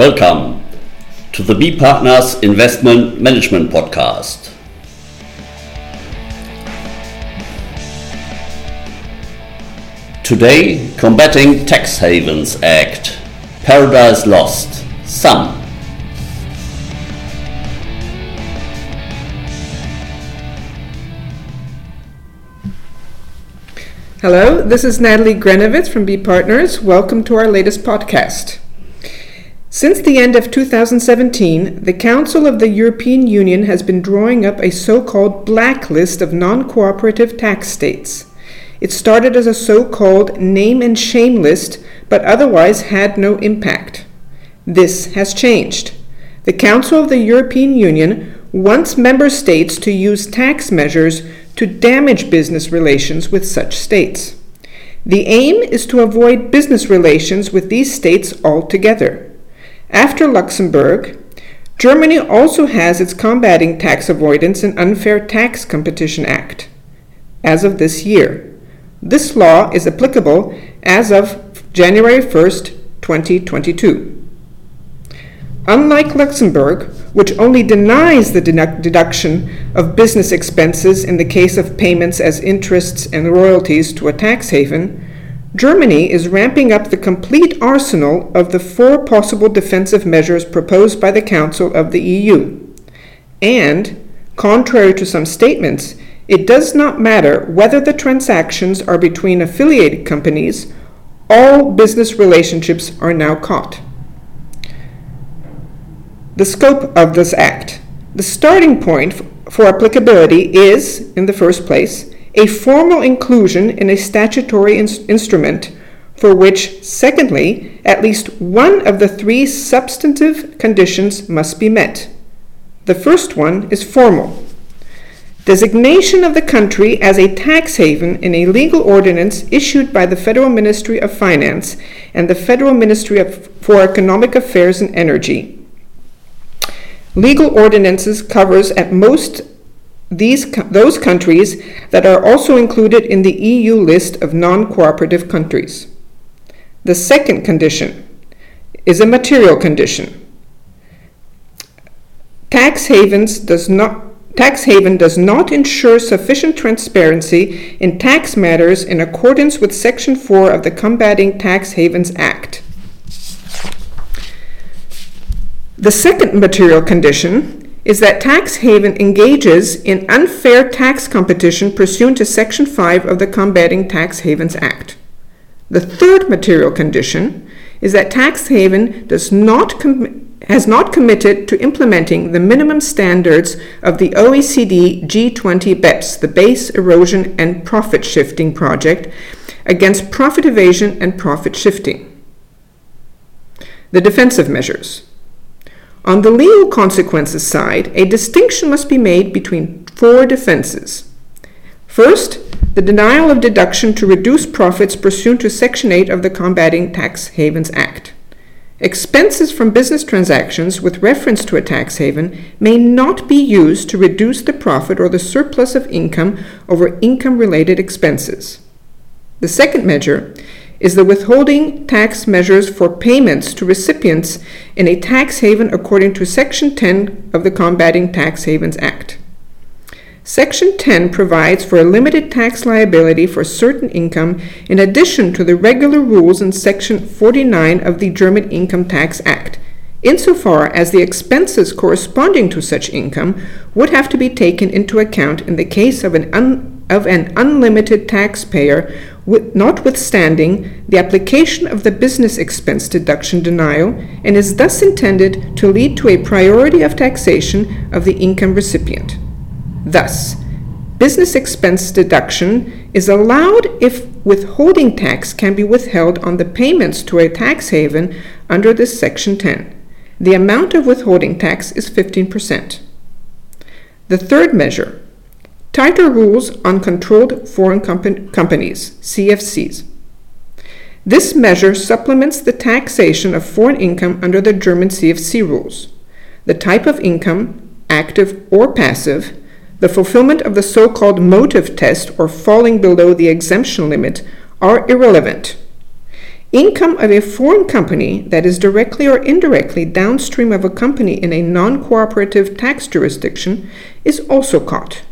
Welcome to the B Partners Investment Management Podcast. Today, Combating Tax Havens Act, Paradise Lost, Some. Hello, this is Natalie Grenovitz from B Partners. Welcome to our latest podcast. Since the end of 2017, the Council of the European Union has been drawing up a so called blacklist of non cooperative tax states. It started as a so called name and shame list, but otherwise had no impact. This has changed. The Council of the European Union wants member states to use tax measures to damage business relations with such states. The aim is to avoid business relations with these states altogether. After Luxembourg, Germany also has its Combating Tax Avoidance and Unfair Tax Competition Act as of this year. This law is applicable as of January 1st, 2022. Unlike Luxembourg, which only denies the deduction of business expenses in the case of payments as interests and royalties to a tax haven, Germany is ramping up the complete arsenal of the four possible defensive measures proposed by the Council of the EU. And, contrary to some statements, it does not matter whether the transactions are between affiliated companies, all business relationships are now caught. The scope of this Act. The starting point for applicability is, in the first place, a formal inclusion in a statutory in- instrument for which, secondly, at least one of the three substantive conditions must be met. The first one is formal. Designation of the country as a tax haven in a legal ordinance issued by the Federal Ministry of Finance and the Federal Ministry of, for Economic Affairs and Energy Legal ordinances covers at most these those countries that are also included in the EU list of non-cooperative countries. The second condition is a material condition. Tax havens does not tax haven does not ensure sufficient transparency in tax matters in accordance with section 4 of the Combating Tax Havens Act. The second material condition is that tax haven engages in unfair tax competition pursuant to Section 5 of the Combating Tax Havens Act. The third material condition is that tax haven does not com- has not committed to implementing the minimum standards of the OECD G20 BEPS, the Base Erosion and Profit Shifting Project, against profit evasion and profit shifting. The defensive measures. On the legal consequences side, a distinction must be made between four defenses. First, the denial of deduction to reduce profits pursuant to Section 8 of the Combating Tax Havens Act. Expenses from business transactions with reference to a tax haven may not be used to reduce the profit or the surplus of income over income related expenses. The second measure is the withholding tax measures for payments to recipients in a tax haven according to Section 10 of the Combating Tax Havens Act. Section 10 provides for a limited tax liability for certain income in addition to the regular rules in Section 49 of the German Income Tax Act, insofar as the expenses corresponding to such income would have to be taken into account in the case of an, un- of an unlimited taxpayer with, notwithstanding the application of the business expense deduction denial and is thus intended to lead to a priority of taxation of the income recipient. Thus, business expense deduction is allowed if withholding tax can be withheld on the payments to a tax haven under this section 10. The amount of withholding tax is 15%. The third measure Tighter rules on controlled foreign compa- companies, CFCs. This measure supplements the taxation of foreign income under the German CFC rules. The type of income, active or passive, the fulfillment of the so called motive test or falling below the exemption limit are irrelevant. Income of a foreign company that is directly or indirectly downstream of a company in a non cooperative tax jurisdiction is also caught.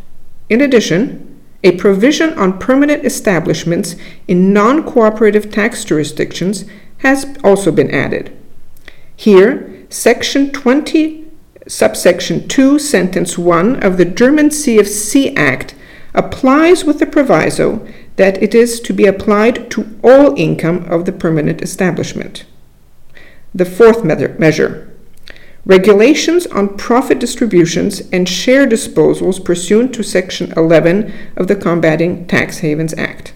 In addition, a provision on permanent establishments in non cooperative tax jurisdictions has also been added. Here, Section 20, subsection 2, sentence 1 of the German CFC Act applies with the proviso that it is to be applied to all income of the permanent establishment. The fourth measure regulations on profit distributions and share disposals pursuant to Section 11 of the Combating Tax Havens Act.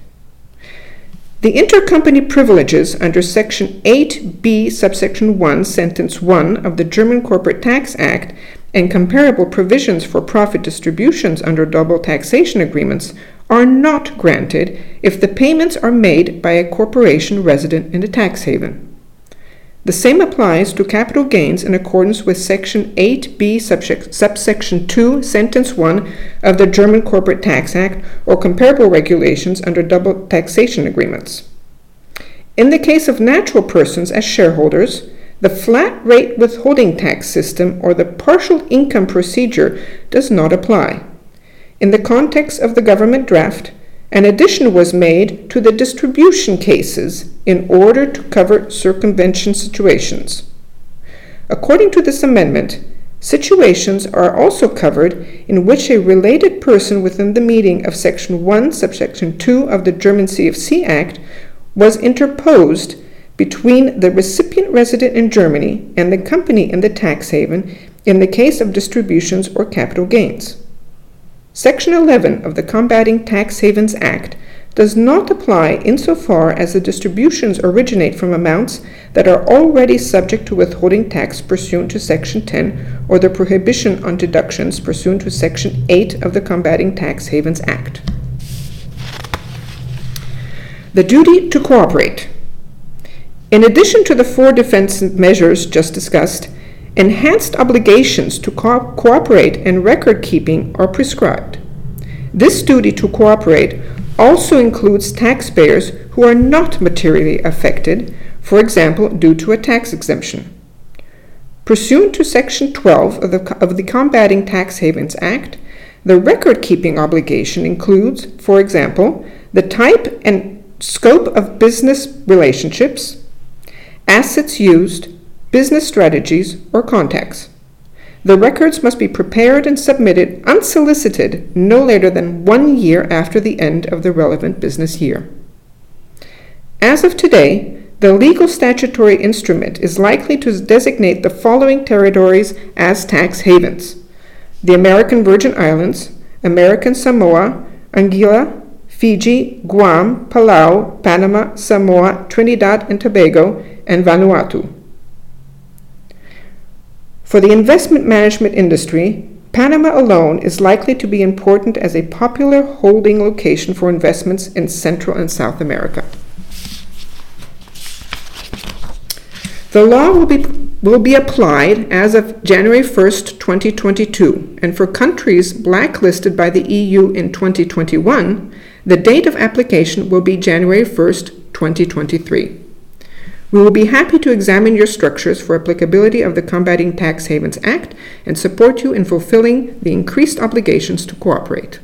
The intercompany privileges under Section 8b, subsection 1, sentence 1 of the German Corporate Tax Act and comparable provisions for profit distributions under double taxation agreements are not granted if the payments are made by a corporation resident in a tax haven. The same applies to capital gains in accordance with Section 8b, subsection 2, sentence 1 of the German Corporate Tax Act or comparable regulations under double taxation agreements. In the case of natural persons as shareholders, the flat rate withholding tax system or the partial income procedure does not apply. In the context of the government draft, an addition was made to the distribution cases in order to cover circumvention situations. According to this amendment, situations are also covered in which a related person within the meaning of Section 1, subsection 2 of the German CFC Act was interposed between the recipient resident in Germany and the company in the tax haven in the case of distributions or capital gains. Section 11 of the Combating Tax Havens Act does not apply insofar as the distributions originate from amounts that are already subject to withholding tax pursuant to Section 10 or the prohibition on deductions pursuant to Section 8 of the Combating Tax Havens Act. The duty to cooperate. In addition to the four defense measures just discussed, Enhanced obligations to co- cooperate and record keeping are prescribed. This duty to cooperate also includes taxpayers who are not materially affected, for example, due to a tax exemption. Pursuant to Section 12 of the, of the Combating Tax Havens Act, the record keeping obligation includes, for example, the type and scope of business relationships, assets used, business strategies, or contacts. The records must be prepared and submitted unsolicited no later than one year after the end of the relevant business year. As of today, the legal statutory instrument is likely to designate the following territories as tax havens the American Virgin Islands, American Samoa, Anguilla, Fiji, Guam, Palau, Panama, Samoa, Trinidad and Tobago, and Vanuatu. For the investment management industry, Panama alone is likely to be important as a popular holding location for investments in Central and South America. The law will be, will be applied as of January 1st, 2022, and for countries blacklisted by the EU in 2021, the date of application will be January 1st, 2023. We will be happy to examine your structures for applicability of the Combating Tax Havens Act and support you in fulfilling the increased obligations to cooperate.